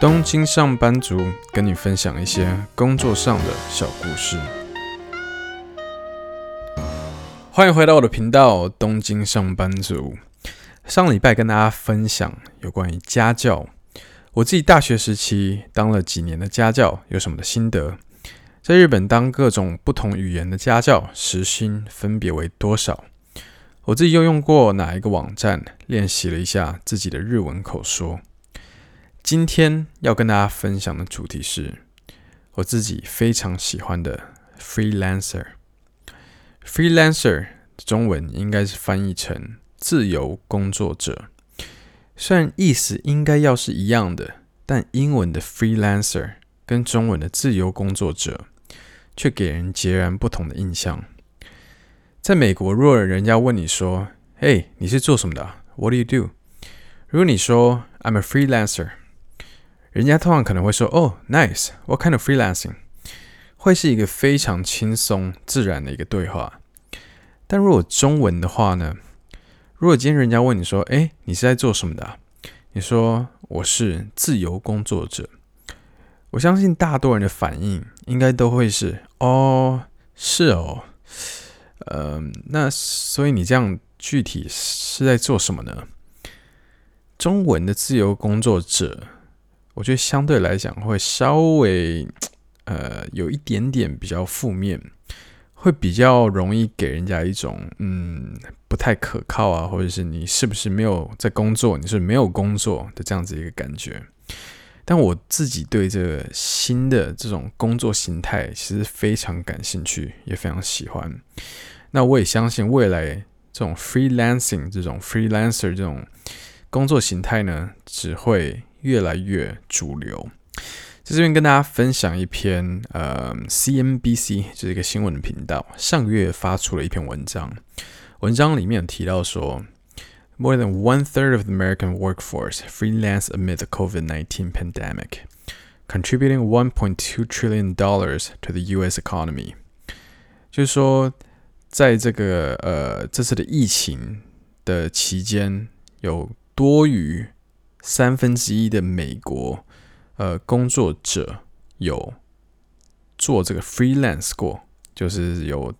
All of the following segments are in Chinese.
东京上班族跟你分享一些工作上的小故事。欢迎回到我的频道，东京上班族。上礼拜跟大家分享有关于家教，我自己大学时期当了几年的家教，有什么的心得？在日本当各种不同语言的家教，时薪分别为多少？我自己又用过哪一个网站练习了一下自己的日文口说？今天要跟大家分享的主题是我自己非常喜欢的 freelancer。freelancer 中文应该是翻译成自由工作者，虽然意思应该要是一样的，但英文的 freelancer 跟中文的自由工作者却给人截然不同的印象。在美国，若人家问你说：“嘿，你是做什么的？”What do you do？如果你说 “I'm a freelancer”。人家通常可能会说：“哦，nice，what kind of freelancing？” 会是一个非常轻松自然的一个对话。但如果中文的话呢？如果今天人家问你说：“哎，你是在做什么的？”你说：“我是自由工作者。”我相信大多人的反应应该都会是：“哦，是哦，呃，那所以你这样具体是在做什么呢？”中文的自由工作者。我觉得相对来讲会稍微，呃，有一点点比较负面，会比较容易给人家一种嗯不太可靠啊，或者是你是不是没有在工作，你是没有工作的这样子一个感觉。但我自己对这个新的这种工作形态其实非常感兴趣，也非常喜欢。那我也相信未来这种 freelancing 这种 freelancer 这种工作形态呢，只会。越来越主流，在这边跟大家分享一篇，呃，CNBC 就是一个新闻频道，上个月发出了一篇文章。文章里面有提到说，More than one third of the American workforce freelance amid the COVID-19 pandemic, contributing one point two trillion dollars to the U.S. economy。就是说，在这个呃这次的疫情的期间，有多于三分之一的美国呃工作者有做这个 freelance 过，就是有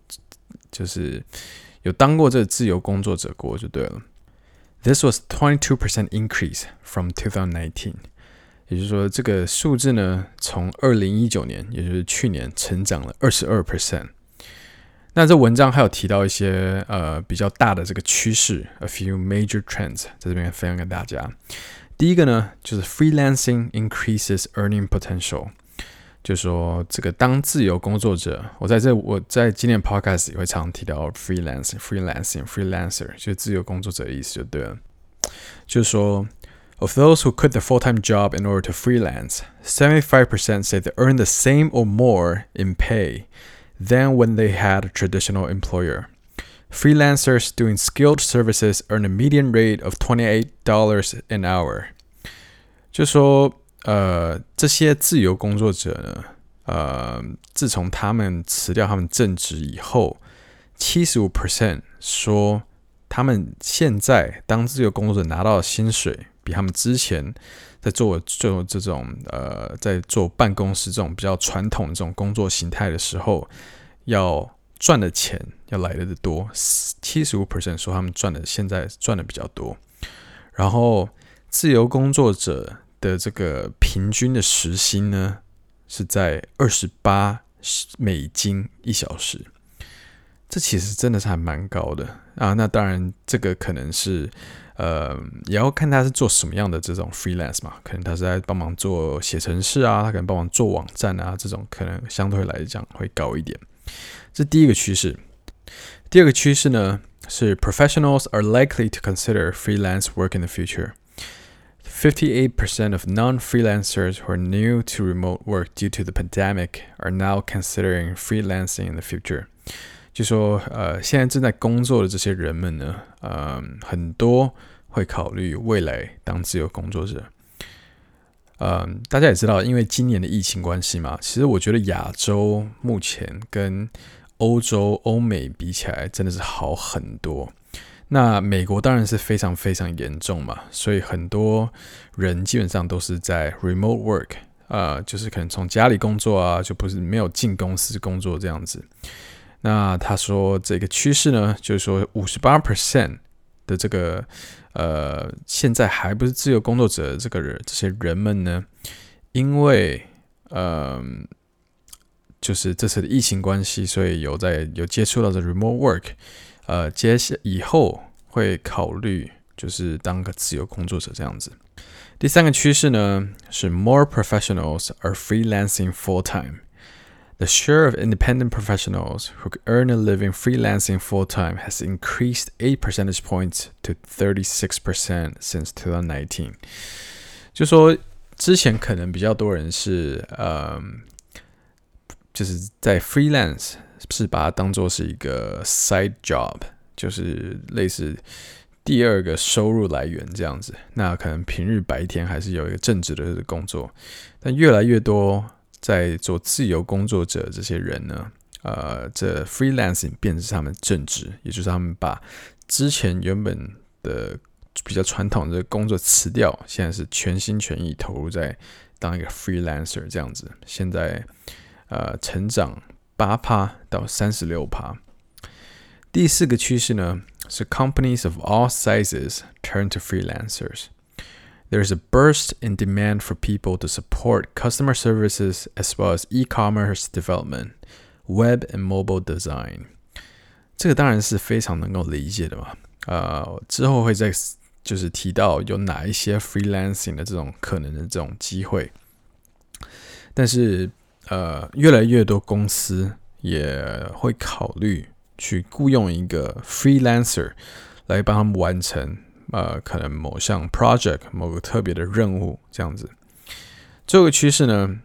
就是有当过这个自由工作者过就对了。This was twenty two percent increase from two thousand nineteen，也就是说这个数字呢，从二零一九年，也就是去年成长了二十二 percent。那这文章还有提到一些呃比较大的这个趋势，a few major trends，在这边分享给大家。第一个呢，就是 freelancing increases earning potential，就是说这个当自由工作者，我在这我在今年 podcast 也会常提到 freelancing，freelancing，freelancer，就是自由工作者的意思就对了。就是说，of those who quit their full-time job in order to freelance，seventy-five percent say they earn the same or more in pay than when they had a traditional employer。 Freelancers doing skilled services earn a median rate of twenty-eight dollars an hour。就说，呃，这些自由工作者呢，呃，自从他们辞掉他们正职以后，七十五 percent 说他们现在当自由工作者拿到的薪水，比他们之前在做做这种呃，在做办公室这种比较传统的这种工作形态的时候，要。赚的钱要来的多，七十五 percent 说他们赚的现在赚的比较多，然后自由工作者的这个平均的时薪呢是在二十八美金一小时，这其实真的是还蛮高的啊。那当然，这个可能是呃也要看他是做什么样的这种 freelance 嘛，可能他是在帮忙做写程式啊，他可能帮忙做网站啊，这种可能相对来讲会高一点。这第一个趋势。第二个趋势呢是 Professionals are likely to consider freelance work in the future. Fifty-eight percent of non-freelancers who are new to remote work due to the pandemic are now considering freelancing in the future. 就说呃，现在正在工作的这些人们呢，呃，很多会考虑未来当自由工作者。嗯、大家也知道，因为今年的疫情关系嘛，其实我觉得亚洲目前跟欧洲、欧美比起来，真的是好很多。那美国当然是非常非常严重嘛，所以很多人基本上都是在 remote work，呃，就是可能从家里工作啊，就不是没有进公司工作这样子。那他说这个趋势呢，就是说五十八 percent 的这个呃，现在还不是自由工作者这个人，这些人们呢，因为呃，就是这次的疫情关系，所以有在有接触到这 remote work。呃，接下以后会考虑就是当个自由工作者这样子。第三个趋势呢是 More professionals are freelancing full time. The share of independent professionals who earn a living freelancing full time has increased eight percentage points to thirty six percent since two thousand nineteen. 就说之前可能比较多人是呃， 就是在 freelance。是把它当做是一个 side job，就是类似第二个收入来源这样子。那可能平日白天还是有一个正职的工作，但越来越多在做自由工作者这些人呢，呃，这 freelancing 变成他们正职，也就是他们把之前原本的比较传统的工作辞掉，现在是全心全意投入在当一个 freelancer 这样子。现在呃，成长。八趴到三十六趴。第四个趋势呢是 companies of all sizes turn to freelancers. There's a burst in demand for people to support customer services as well as e-commerce development, web and mobile design. 这个当然是非常能够理解的嘛。呃，之后会再就是提到有哪一些 freelancing 的这种可能的这种机会，但是。 呃，越来越多公司也会考虑去雇佣一个 freelancer 来帮他们完成呃，可能某项 project 某个特别的任务这样子。这个趋势呢，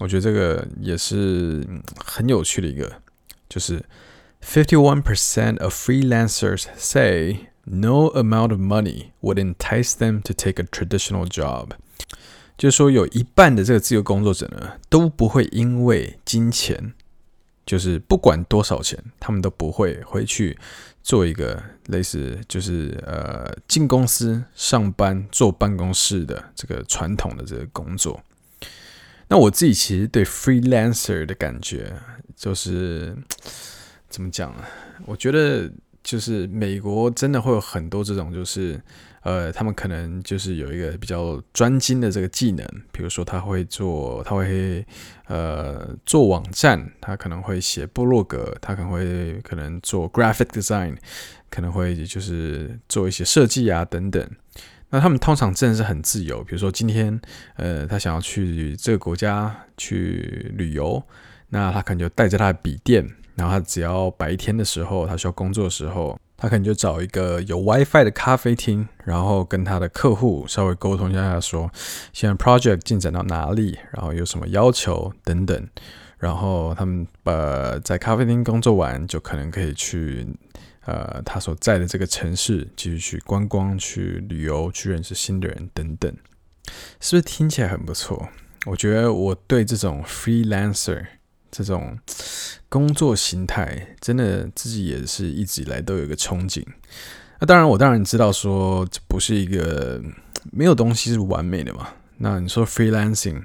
我觉得这个也是很有趣的一个，就是 fifty one percent of freelancers say no amount of money would entice them to take a traditional job。就是说，有一半的这个自由工作者呢，都不会因为金钱，就是不管多少钱，他们都不会回去做一个类似就是呃进公司上班坐办公室的这个传统的这个工作。那我自己其实对 freelancer 的感觉，就是怎么讲呢？我觉得就是美国真的会有很多这种就是。呃，他们可能就是有一个比较专精的这个技能，比如说他会做，他会呃做网站，他可能会写部落格，他可能会可能做 graphic design，可能会就是做一些设计啊等等。那他们通常真的是很自由，比如说今天呃他想要去这个国家去旅游，那他可能就带着他的笔电，然后他只要白天的时候他需要工作的时候。他可能就找一个有 WiFi 的咖啡厅，然后跟他的客户稍微沟通一下，说现在 project 进展到哪里，然后有什么要求等等。然后他们呃在咖啡厅工作完，就可能可以去呃他所在的这个城市继续去观光、去旅游、去认识新的人等等，是不是听起来很不错？我觉得我对这种 freelancer。这种工作形态，真的自己也是一直以来都有一个憧憬。那当然，我当然知道说这不是一个没有东西是完美的嘛。那你说 freelancing，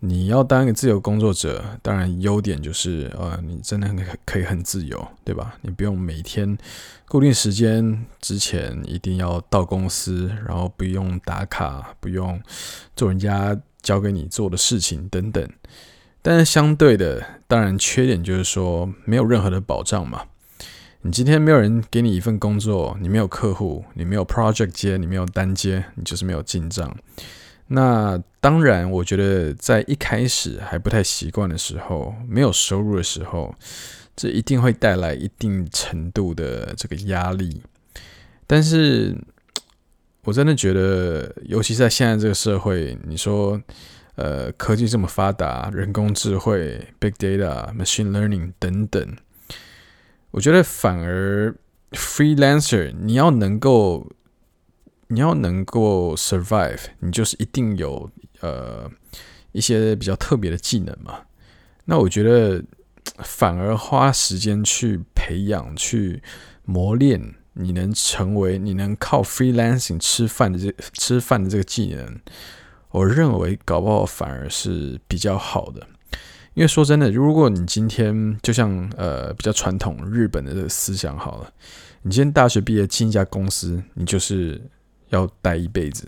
你要当一个自由工作者，当然优点就是呃，你真的很可以很自由，对吧？你不用每天固定时间之前一定要到公司，然后不用打卡，不用做人家交给你做的事情等等。但是相对的，当然缺点就是说没有任何的保障嘛。你今天没有人给你一份工作，你没有客户，你没有 project 接，你没有单接，你就是没有进账。那当然，我觉得在一开始还不太习惯的时候，没有收入的时候，这一定会带来一定程度的这个压力。但是，我真的觉得，尤其在现在这个社会，你说。呃，科技这么发达，人工智慧、Big Data、Machine Learning 等等，我觉得反而 Freelancer 你要能够，你要能够 survive，你就是一定有呃一些比较特别的技能嘛。那我觉得反而花时间去培养、去磨练你能成为你能靠 freelancing 吃饭的这吃饭的这个技能，我认为搞不好反而是比较好的。因为说真的，如果你今天就像呃比较传统日本的这个思想好了，你今天大学毕业进一家公司，你就是要待一辈子。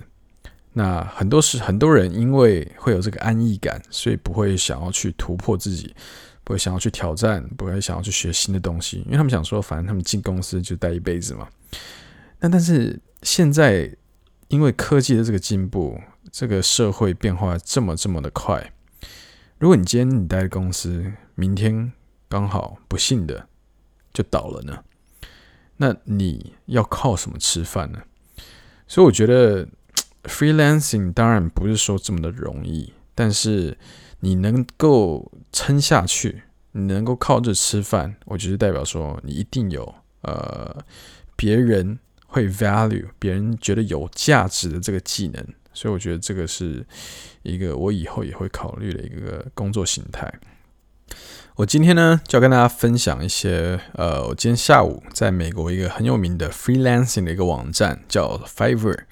那很多时很多人因为会有这个安逸感，所以不会想要去突破自己，不会想要去挑战，不会想要去学新的东西，因为他们想说，反正他们进公司就待一辈子嘛。那但是现在因为科技的这个进步，这个社会变化这么这么的快。如果你今天你待的公司明天刚好不幸的就倒了呢？那你要靠什么吃饭呢？所以我觉得 freelancing 当然不是说这么的容易，但是你能够撑下去，你能够靠着吃饭，我觉得代表说你一定有呃别人会 value，别人觉得有价值的这个技能。所以我觉得这个是一个我以后也会考虑的一个工作形态。我今天呢就要跟大家分享一些，呃，我今天下午在美国一个很有名的 freelancing 的一个网站叫 Fiverr，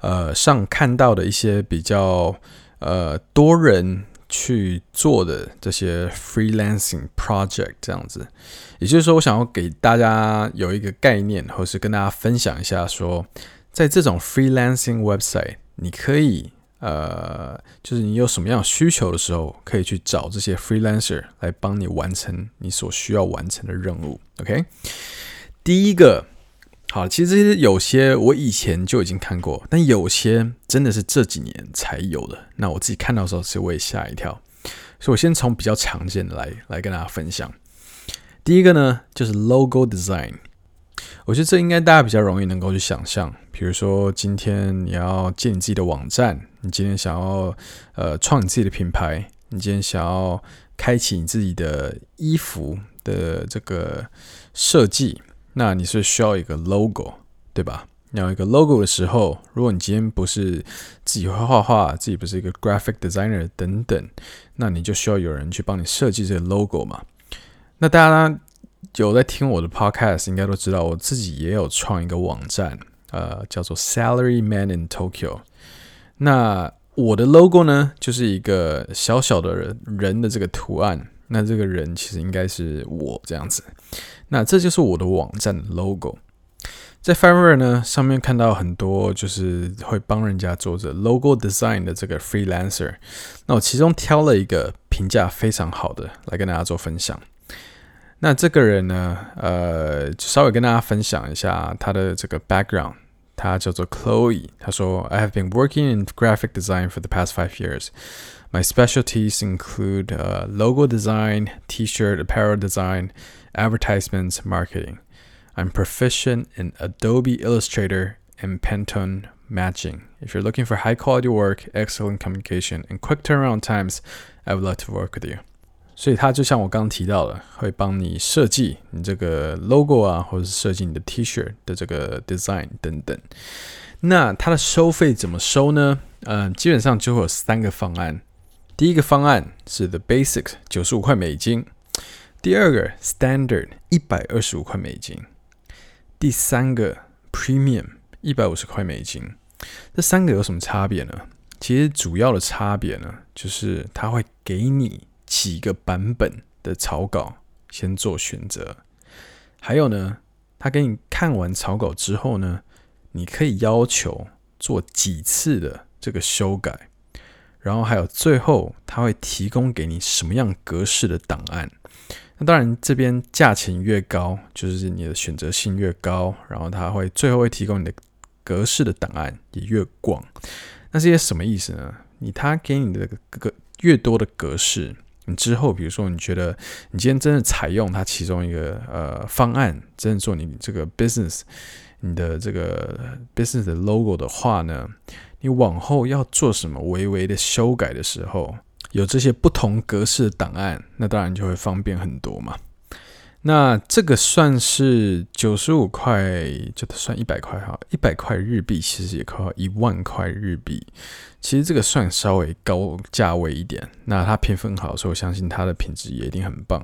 呃，上看到的一些比较呃多人去做的这些 freelancing project 这样子。也就是说，我想要给大家有一个概念，或是跟大家分享一下说，在这种 freelancing website。你可以呃，就是你有什么样需求的时候，可以去找这些 freelancer 来帮你完成你所需要完成的任务。OK，第一个，好，其实有些我以前就已经看过，但有些真的是这几年才有的。那我自己看到的时候，其实我也吓一跳。所以我先从比较常见的来来跟大家分享。第一个呢，就是 logo design。我觉得这应该大家比较容易能够去想象，比如说今天你要建你自己的网站，你今天想要呃创你自己的品牌，你今天想要开启你自己的衣服的这个设计，那你是需要一个 logo，对吧？你要一个 logo 的时候，如果你今天不是自己会画画，自己不是一个 graphic designer 等等，那你就需要有人去帮你设计这个 logo 嘛。那大家。有在听我的 podcast，应该都知道我自己也有创一个网站，呃，叫做 Salary Man in Tokyo。那我的 logo 呢，就是一个小小的人人的这个图案。那这个人其实应该是我这样子。那这就是我的网站 logo。在 Fiverr 呢上面看到很多就是会帮人家做着 logo design 的这个 freelancer。那我其中挑了一个评价非常好的来跟大家做分享。那这个人呢，呃，稍微跟大家分享一下他的这个 background。他叫做 Chloe。他说：“I have been working in graphic design for the past five years. My specialties include uh, logo design, T-shirt, apparel design, advertisements, marketing. I'm proficient in Adobe Illustrator and Pantone matching. If you're looking for high quality work, excellent communication, and quick turnaround times, I would love to work with you.” 所以他就像我刚刚提到的，会帮你设计你这个 logo 啊，或者是设计你的 T-shirt 的这个 design 等等。那它的收费怎么收呢？嗯、基本上就会有三个方案。第一个方案是 The basic 九十五块美金；第二个 Standard，一百二十五块美金；第三个 Premium，一百五十块美金。这三个有什么差别呢？其实主要的差别呢，就是它会给你。几个版本的草稿先做选择，还有呢，他给你看完草稿之后呢，你可以要求做几次的这个修改，然后还有最后他会提供给你什么样格式的档案。那当然，这边价钱越高，就是你的选择性越高，然后他会最后会提供你的格式的档案也越广。那这些什么意思呢？你他给你的个越多的格式。之后，比如说，你觉得你今天真的采用它其中一个呃方案，真的做你这个 business，你的这个 business 的 logo 的话呢，你往后要做什么微微的修改的时候，有这些不同格式的档案，那当然就会方便很多嘛。那这个算是九十五块，就算一百块哈，一百块日币其实也快一万块日币。其实这个算稍微高价位一点。那它评分好，所以我相信它的品质也一定很棒。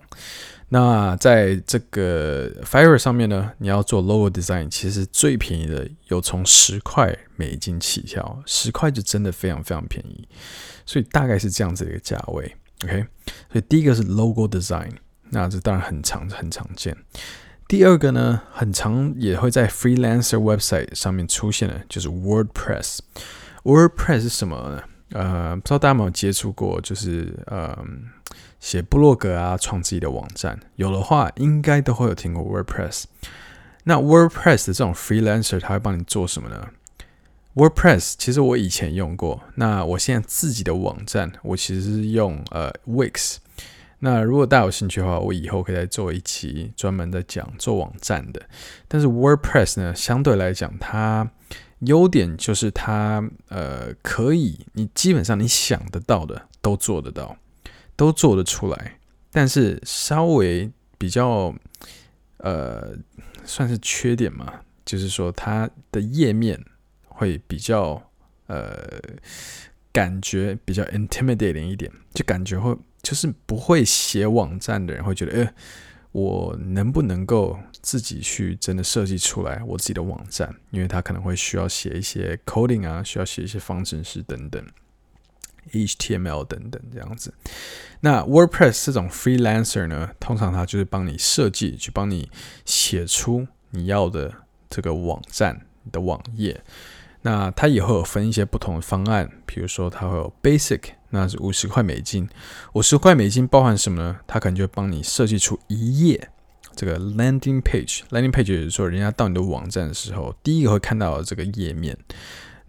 那在这个 Fiverr 上面呢，你要做 logo design，其实最便宜的有从十块美金起跳，十块就真的非常非常便宜。所以大概是这样子的一个价位。OK，所以第一个是 logo design。那这当然很常很常见。第二个呢，很常也会在 freelancer website 上面出现的，就是 WordPress。WordPress 是什么呢？呃，不知道大家有没有接触过，就是呃，写部落格啊，创自己的网站。有的话，应该都会有听过 WordPress。那 WordPress 的这种 freelancer，他会帮你做什么呢？WordPress 其实我以前用过。那我现在自己的网站，我其实是用呃 Wix。那如果大家有兴趣的话，我以后可以再做一期专门的讲做网站的。但是 WordPress 呢，相对来讲，它优点就是它呃可以，你基本上你想得到的都做得到，都做得出来。但是稍微比较呃算是缺点嘛，就是说它的页面会比较呃感觉比较 intimidating 一点，就感觉会。就是不会写网站的人会觉得，诶，我能不能够自己去真的设计出来我自己的网站？因为他可能会需要写一些 coding 啊，需要写一些方程式等等，HTML 等等这样子。那 WordPress 这种 freelancer 呢，通常他就是帮你设计，去帮你写出你要的这个网站的网页。那它也会有分一些不同的方案，比如说它会有 Basic，那是五十块美金。五十块美金包含什么呢？它可能就帮你设计出一页这个 Landing Page。Landing Page 就是说，人家到你的网站的时候，第一个会看到这个页面。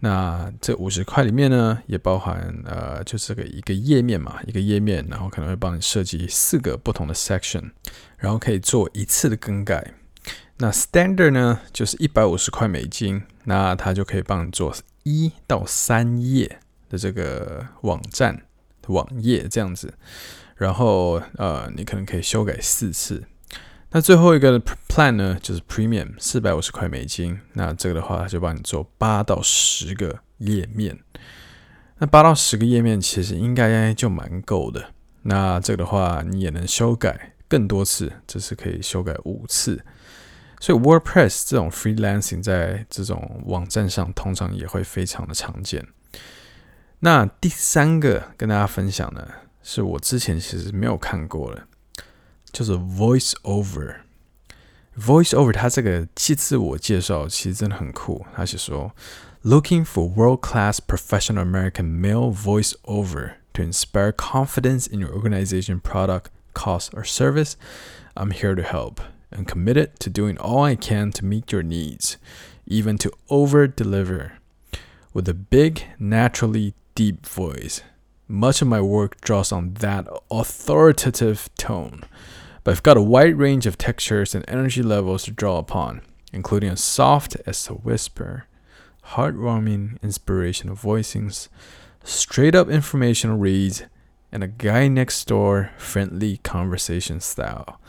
那这五十块里面呢，也包含呃，就是这个一个页面嘛，一个页面，然后可能会帮你设计四个不同的 Section，然后可以做一次的更改。那 Standard 呢，就是一百五十块美金。那它就可以帮你做一到三页的这个网站网页这样子，然后呃，你可能可以修改四次。那最后一个 plan 呢，就是 Premium 四百五十块美金。那这个的话，它就帮你做八到十个页面。那八到十个页面其实应该就蛮够的。那这个的话，你也能修改更多次，这是可以修改五次。所以 WordPress 这种 freelancing 在这种网站上通常也会非常的常见。那第三个跟大家分享的是我之前其实没有看过的，就是 Voice Over。Voice Over 它这个其自我介绍其实真的很酷，它是说 Looking for world-class professional American male voice over to inspire confidence in your organization, product, cause or service. I'm here to help. I'm committed to doing all I can to meet your needs, even to over deliver. With a big, naturally deep voice, much of my work draws on that authoritative tone, but I've got a wide range of textures and energy levels to draw upon, including a soft as a whisper, heartwarming, inspirational voicings, straight up informational reads, and a guy next door friendly conversation style.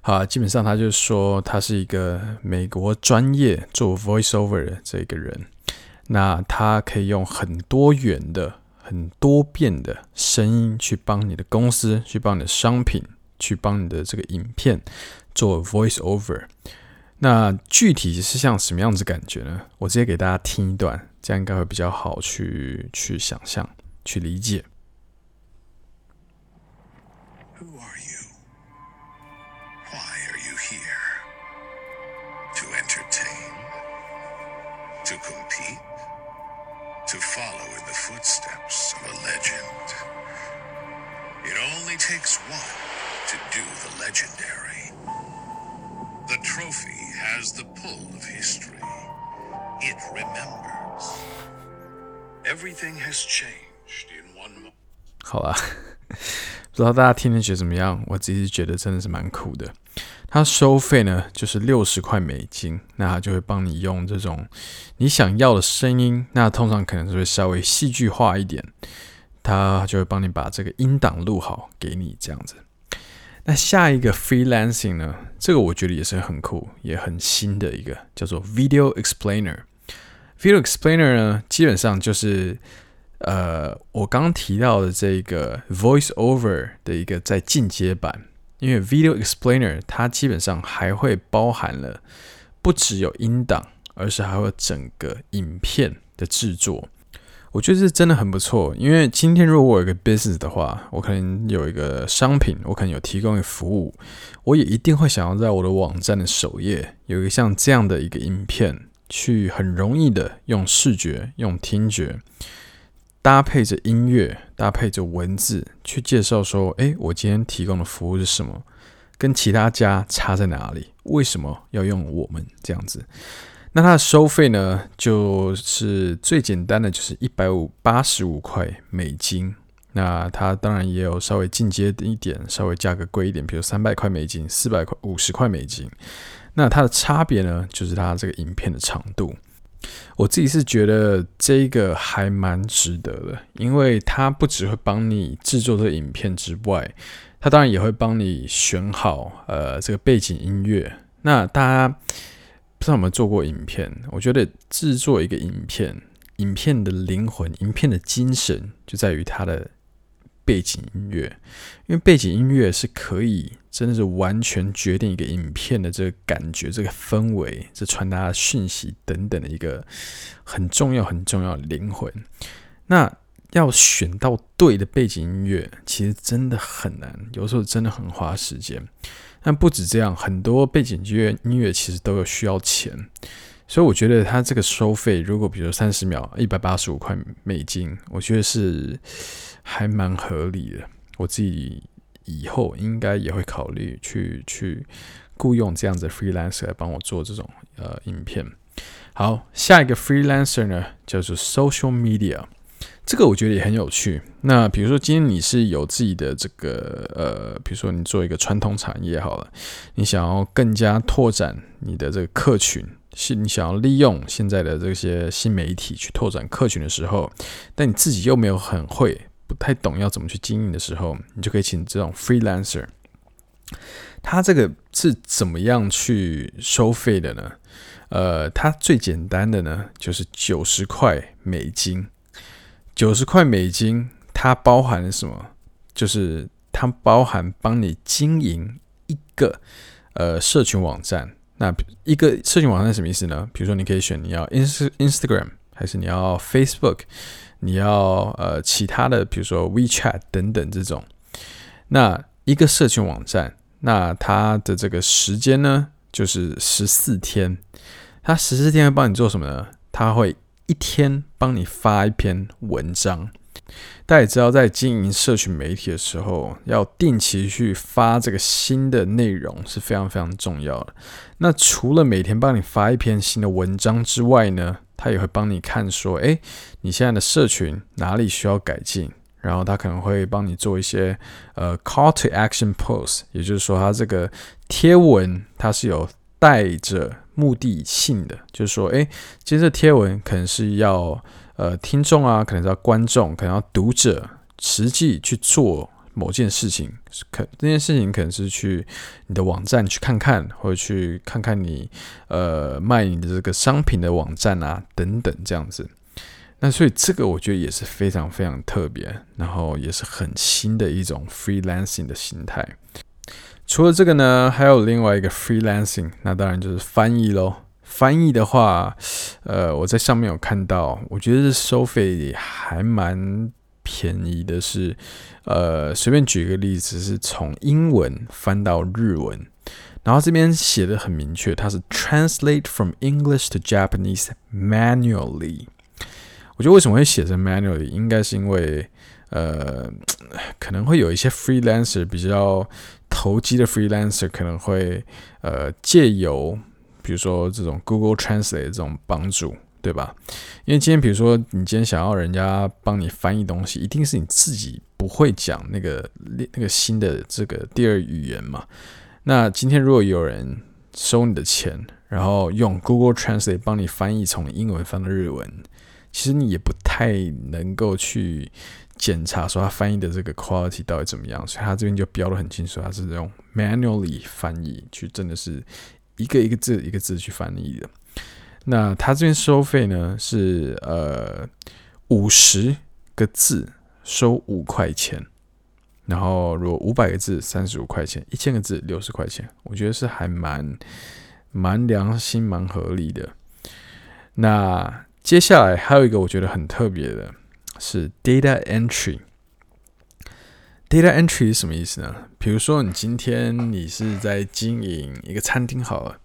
好，基本上他就是说，他是一个美国专业做 voiceover 的这个人。 那他可以用很多元的、很多变的声音去帮你的公司、去帮你的商品、去帮你的这个影片做 voiceover。那具体是像什么样子感觉呢？我直接给大家听一段，这样应该会比较好去去想象、去理解。好啦，不知道大家听了觉得怎么样？我自己觉得真的是蛮酷的。 它收费呢，就是六十块美金，那它就会帮你用这种你想要的声音，那通常可能是会稍微戏剧化一点，它就会帮你把这个音档录好给你这样子。那下一个 freelancing 呢？这个我觉得也是很酷，也很新的一个，叫做 video explainer。video explainer 呢，基本上就是呃，我刚刚提到的这个 voice over 的一个在进阶版。因为 video explainer 它基本上还会包含了不只有音档，而是还有整个影片的制作。我觉得这真的很不错，因为今天如果我有一个 business 的话，我可能有一个商品，我可能有提供一个服务，我也一定会想要在我的网站的首页有一个像这样的一个影片，去很容易的用视觉、用听觉搭配着音乐、搭配着文字去介绍说，诶，我今天提供的服务是什么，跟其他家差在哪里，为什么要用我们这样子。那它的收费呢，就是最简单的，就是一百五八十五块美金。那它当然也有稍微进阶一点，稍微价格贵一点，比如三百块美金、四百块、五十块美金。那它的差别呢，就是它这个影片的长度。我自己是觉得这个还蛮值得的，因为它不只会帮你制作这个影片之外，它当然也会帮你选好呃这个背景音乐。那大家。不知道有没有做过影片？我觉得制作一个影片，影片的灵魂、影片的精神就在于它的背景音乐，因为背景音乐是可以真的是完全决定一个影片的这个感觉、这个氛围、这传达讯息等等的一个很重要、很重要的灵魂。那要选到对的背景音乐，其实真的很难，有时候真的很花时间。但不止这样，很多背景音乐音乐其实都有需要钱，所以我觉得它这个收费，如果比如三十秒一百八十五块美金，我觉得是还蛮合理的。我自己以后应该也会考虑去去雇佣这样子 freelancer 来帮我做这种呃影片。好，下一个 freelancer 呢叫做 social media。这个我觉得也很有趣。那比如说，今天你是有自己的这个呃，比如说你做一个传统产业好了，你想要更加拓展你的这个客群，是你想要利用现在的这些新媒体去拓展客群的时候，但你自己又没有很会，不太懂要怎么去经营的时候，你就可以请这种 freelancer。他这个是怎么样去收费的呢？呃，它最简单的呢，就是九十块美金。九十块美金，它包含了什么？就是它包含帮你经营一个呃社群网站。那一个社群网站什么意思呢？比如说，你可以选你要 ins Instagram，还是你要 Facebook，你要呃其他的，比如说 WeChat 等等这种。那一个社群网站，那它的这个时间呢，就是十四天。它十四天会帮你做什么呢？它会。一天帮你发一篇文章，大家也知道，在经营社群媒体的时候，要定期去发这个新的内容是非常非常重要的。那除了每天帮你发一篇新的文章之外呢，他也会帮你看说，诶，你现在的社群哪里需要改进，然后他可能会帮你做一些呃 call to action post，也就是说，他这个贴文它是有带着。目的性的，就是说，诶，今天这贴文可能是要呃听众啊，可能是要观众，可能要读者实际去做某件事情，可这件事情可能是去你的网站去看看，或者去看看你呃卖你的这个商品的网站啊等等这样子。那所以这个我觉得也是非常非常特别，然后也是很新的一种 freelancing 的形态。除了这个呢，还有另外一个 freelancing，那当然就是翻译喽。翻译的话，呃，我在上面有看到，我觉得是收费还蛮便宜的，是呃，随便举一个例子，是从英文翻到日文，然后这边写的很明确，它是 translate from English to Japanese manually。我觉得为什么会写成 manually，应该是因为呃，可能会有一些 freelancer 比较。投机的 freelancer 可能会呃借由比如说这种 Google Translate 这种帮助，对吧？因为今天比如说你今天想要人家帮你翻译东西，一定是你自己不会讲那个那个新的这个第二语言嘛。那今天如果有人收你的钱，然后用 Google Translate 帮你翻译从英文翻到日文，其实你也不太能够去检查说他翻译的这个 quality 到底怎么样，所以他这边就标得很清楚，他是用 manually 翻译，去真的是一个一个字一个字去翻译的。那他这边收费呢是呃五十个字收五块钱，然后如果五百个字三十五块钱，一千个字六十块钱，我觉得是还蛮蛮良心蛮合理的。那接下来还有一个我觉得很特别的是 data entry。Data entry 是什么意思呢？比如说你今天你是在经营一个餐厅好了，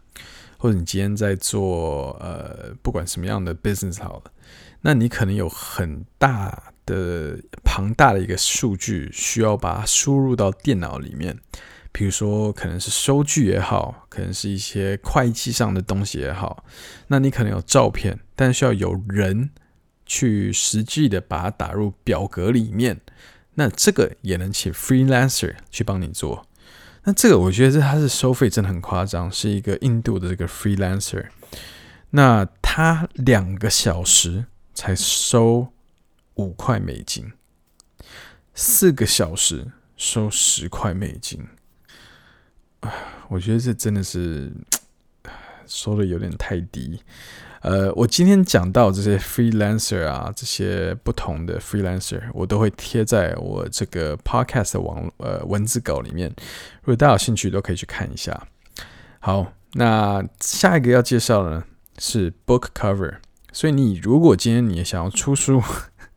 或者你今天在做呃不管什么样的 business 好了，那你可能有很大的庞大的一个数据需要把它输入到电脑里面。比如说，可能是收据也好，可能是一些会计上的东西也好，那你可能有照片，但需要有人去实际的把它打入表格里面，那这个也能请 freelancer 去帮你做。那这个我觉得这他是收费真的很夸张，是一个印度的这个 freelancer，那他两个小时才收五块美金，四个小时收十块美金。啊我觉得这真的是收的有点太低。呃，我今天讲到这些 freelancer 啊，这些不同的 freelancer，我都会贴在我这个 podcast 的网呃文字稿里面。如果大家有兴趣，都可以去看一下。好，那下一个要介绍的呢是 book cover。所以你如果今天你也想要出书，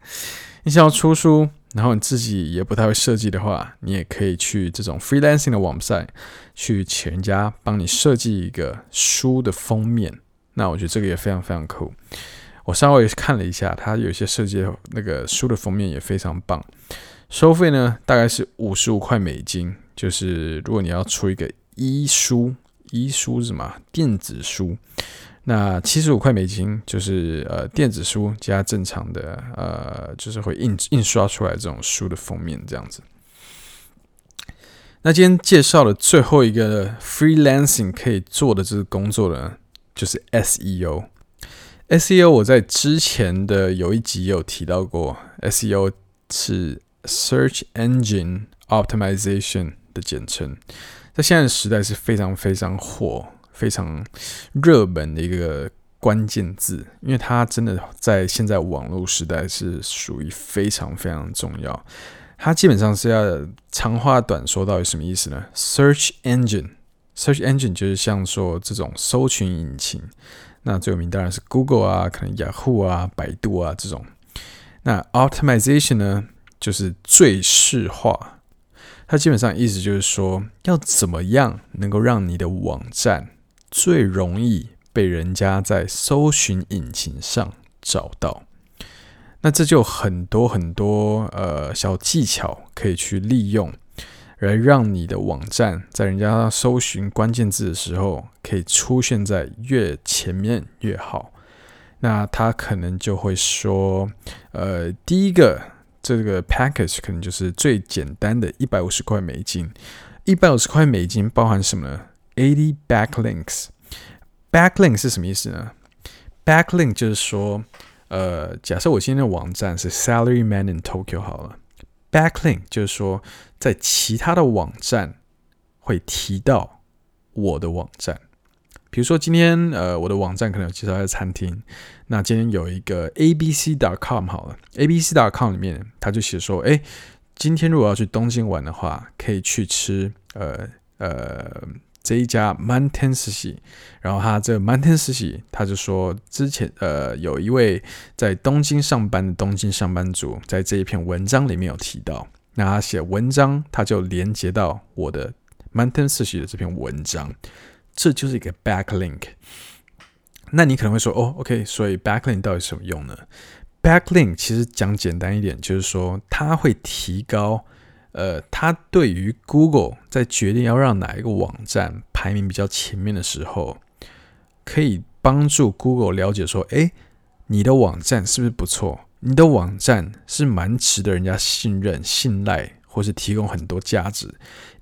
你想要出书。然后你自己也不太会设计的话，你也可以去这种 freelancing 的网站去请人家帮你设计一个书的封面。那我觉得这个也非常非常酷。我稍微看了一下，它有些设计那个书的封面也非常棒。收费呢大概是五十五块美金，就是如果你要出一个 e 书，e 书什么？电子书。那七十五块美金就是呃电子书加正常的呃就是会印印刷出来这种书的封面这样子。那今天介绍的最后一个 freelancing 可以做的这个工作呢，就是 SEO。SEO 我在之前的有一集有提到过，SEO 是 Search Engine Optimization 的简称，在现在时代是非常非常火。非常热门的一个关键字，因为它真的在现在网络时代是属于非常非常重要。它基本上是要长话短说，到底什么意思呢？Search Engine Search engine 就是像说这种搜寻引擎。那最有名当然是 Google 啊，可能 Yahoo 啊、百度啊这种。那 Optimization 呢，就是最适化。它基本上意思就是说，要怎么样能够让你的网站最容易被人家在搜寻引擎上找到，那这就很多很多呃小技巧可以去利用，来让你的网站在人家搜寻关键字的时候，可以出现在越前面越好。那他可能就会说，呃，第一个这个 package 可能就是最简单的一百五十块美金，一百五十块美金包含什么呢？Eighty backlinks。Backlink 是什么意思呢？Backlink 就是说，呃，假设我今天的网站是 Salaryman in Tokyo 好了，Backlink 就是说，在其他的网站会提到我的网站。比如说今天，呃，我的网站可能有介绍一个餐厅，那今天有一个 ABC.com 好了，ABC.com 里面他就写说，哎，今天如果要去东京玩的话，可以去吃，呃，呃。这一家 Manten Sushi，然后他这个 Manten Sushi，他就说之前呃有一位在东京上班的东京上班族，在这一篇文章里面有提到，那他写文章他就连接到我的 Manten Sushi 的这篇文章，这就是一个 backlink。那你可能会说哦，OK，所以 backlink 到底什么用呢？backlink 其实讲简单一点，就是说它会提高。呃，它对于 Google 在决定要让哪一个网站排名比较前面的时候，可以帮助 Google 了解说，诶，你的网站是不是不错？你的网站是蛮值得人家信任、信赖，或是提供很多价值，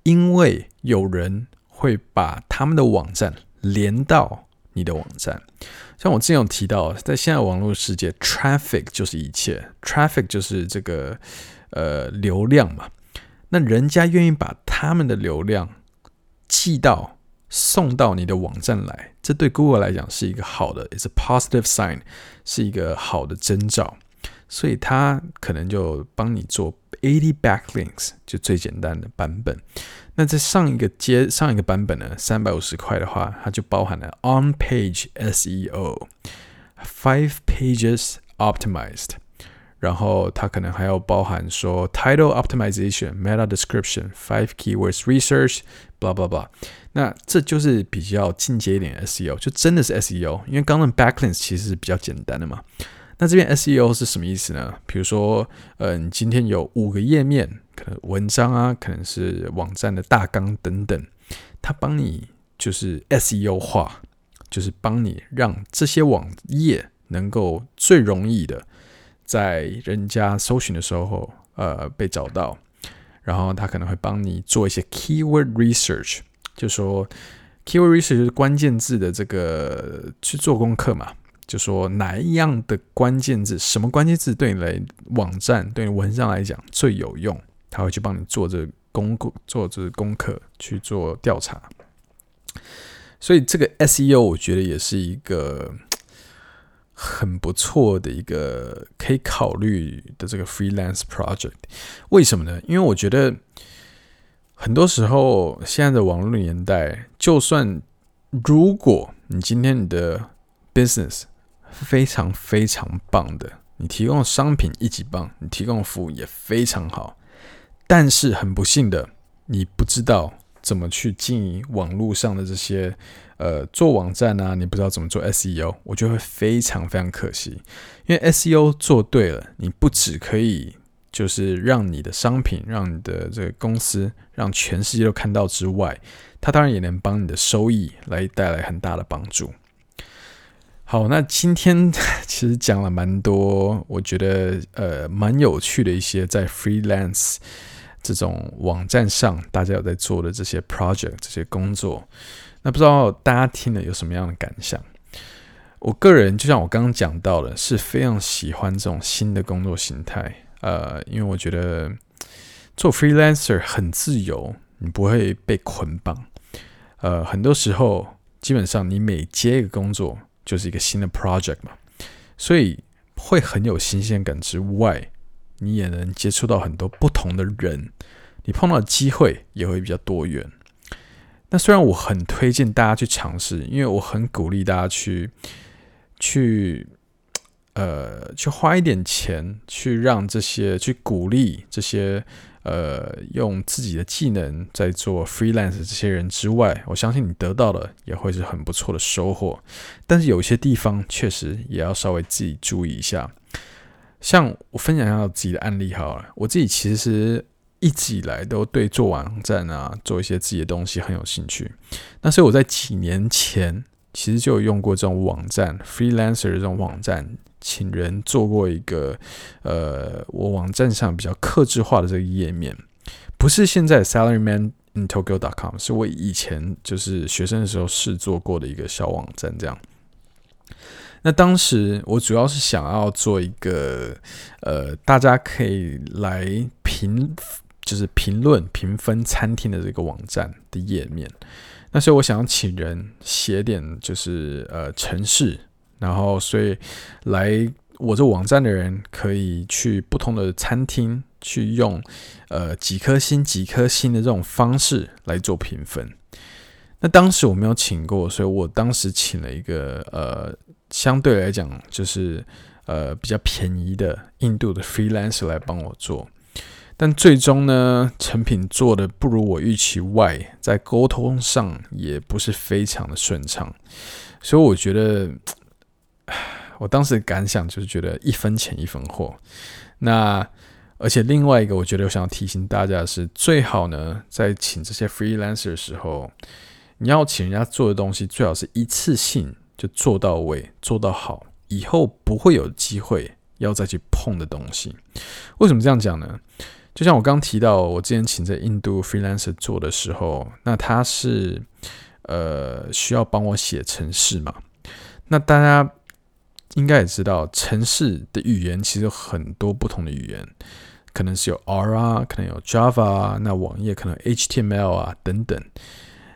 因为有人会把他们的网站连到你的网站。像我之前有提到，在现在网络世界，traffic 就是一切，traffic 就是这个呃流量嘛。那人家愿意把他们的流量寄到、送到你的网站来，这对 Google 来讲是一个好的，it's a positive sign，是一个好的征兆。所以他可能就帮你做 eighty backlinks，就最简单的版本。那在上一个接上一个版本呢，三百五十块的话，它就包含了 on-page SEO，five pages optimized，然后它可能还要包含说 title optimization、meta description、five keywords research，blah blah blah。那这就是比较进阶一点 SEO，就真的是 SEO，因为刚刚 backlinks 其实是比较简单的嘛。那这边 SEO 是什么意思呢？比如说，呃，你今天有五个页面，可能文章啊，可能是网站的大纲等等，它帮你就是 SEO 化，就是帮你让这些网页能够最容易的在人家搜寻的时候，呃，被找到。然后他可能会帮你做一些 keyword research，就说 keyword research 就是关键字的这个去做功课嘛。就说哪一样的关键字，什么关键字对你来网站、对你文章来讲最有用，他会去帮你做这功课、做这功课去做调查。所以这个 SEO 我觉得也是一个很不错的一个可以考虑的这个 freelance project。为什么呢？因为我觉得很多时候现在的网络年代，就算如果你今天你的 business 非常非常棒的，你提供的商品一级棒，你提供的服务也非常好，但是很不幸的，你不知道怎么去经营网络上的这些呃做网站啊，你不知道怎么做 SEO，我觉得会非常非常可惜，因为 SEO 做对了，你不只可以就是让你的商品，让你的这个公司，让全世界都看到之外，它当然也能帮你的收益来带来很大的帮助。好，那今天 其实讲了蛮多，我觉得呃蛮有趣的一些在 freelance 这种网站上大家有在做的这些 project 这些工作，那不知道大家听了有什么样的感想？我个人就像我刚刚讲到的，是非常喜欢这种新的工作形态，呃，因为我觉得做 freelancer 很自由，你不会被捆绑，呃，很多时候基本上你每接一个工作。就是一个新的 project 嘛，所以会很有新鲜感之外，你也能接触到很多不同的人，你碰到的机会也会比较多元。那虽然我很推荐大家去尝试，因为我很鼓励大家去去呃去花一点钱，去让这些去鼓励这些。呃，用自己的技能在做 freelance 这些人之外，我相信你得到的也会是很不错的收获。但是有些地方确实也要稍微自己注意一下。像我分享一下自己的案例好了，我自己其实一直以来都对做网站啊，做一些自己的东西很有兴趣。那所以我在几年前其实就有用过这种网站，freelancer 这种网站。请人做过一个，呃，我网站上比较克制化的这个页面，不是现在 SalaryManInTokyo.com，是我以前就是学生的时候试做过的一个小网站。这样，那当时我主要是想要做一个，呃，大家可以来评，就是评论、评分餐厅的这个网站的页面。那所以我想要请人写点，就是呃，程式。然后，所以来我这网站的人可以去不同的餐厅去用，呃，几颗星、几颗星的这种方式来做评分。那当时我没有请过，所以我当时请了一个呃，相对来讲就是呃比较便宜的印度的 freelancer 来帮我做。但最终呢，成品做的不如我预期外，在沟通上也不是非常的顺畅，所以我觉得。我当时的感想就是觉得一分钱一分货。那而且另外一个，我觉得我想要提醒大家的是，最好呢，在请这些 freelancer 的时候，你要请人家做的东西，最好是一次性就做到位、做到好，以后不会有机会要再去碰的东西。为什么这样讲呢？就像我刚提到，我之前请在印度 freelancer 做的时候，那他是呃需要帮我写程式嘛。那大家应该也知道，程式的语言其实有很多不同的语言，可能是有 R 啊，可能有 Java 啊，那网页可能 HTML 啊等等。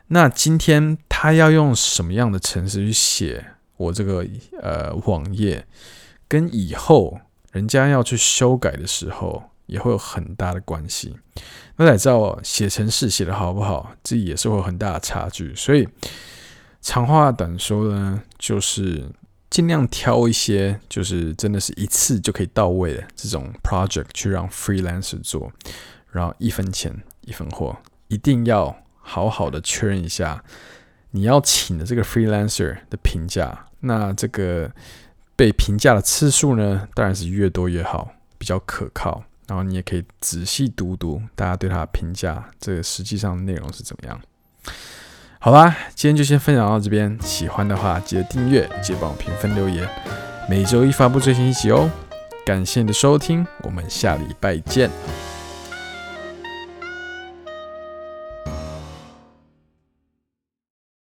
那今天他要用什么样的程式去写我这个呃网页，跟以后人家要去修改的时候，也会有很大的关系。那才知道写程式写得好不好，这也是会有很大的差距。所以长话短说呢，就是尽量挑一些，就是真的是一次就可以到位的这种 project 去让 freelancer 做，然后一分钱一分货，一定要。好好的确认一下你要请的这个 freelancer 的评价，那这个被评价的次数呢，当然是越多越好，比较可靠。然后你也可以仔细读读大家对他的评价，这个实际上内容是怎么样。好吧，今天就先分享到这边，喜欢的话记得订阅，记得帮我评分留言，每周一发布最新一集哦。感谢你的收听，我们下礼拜见。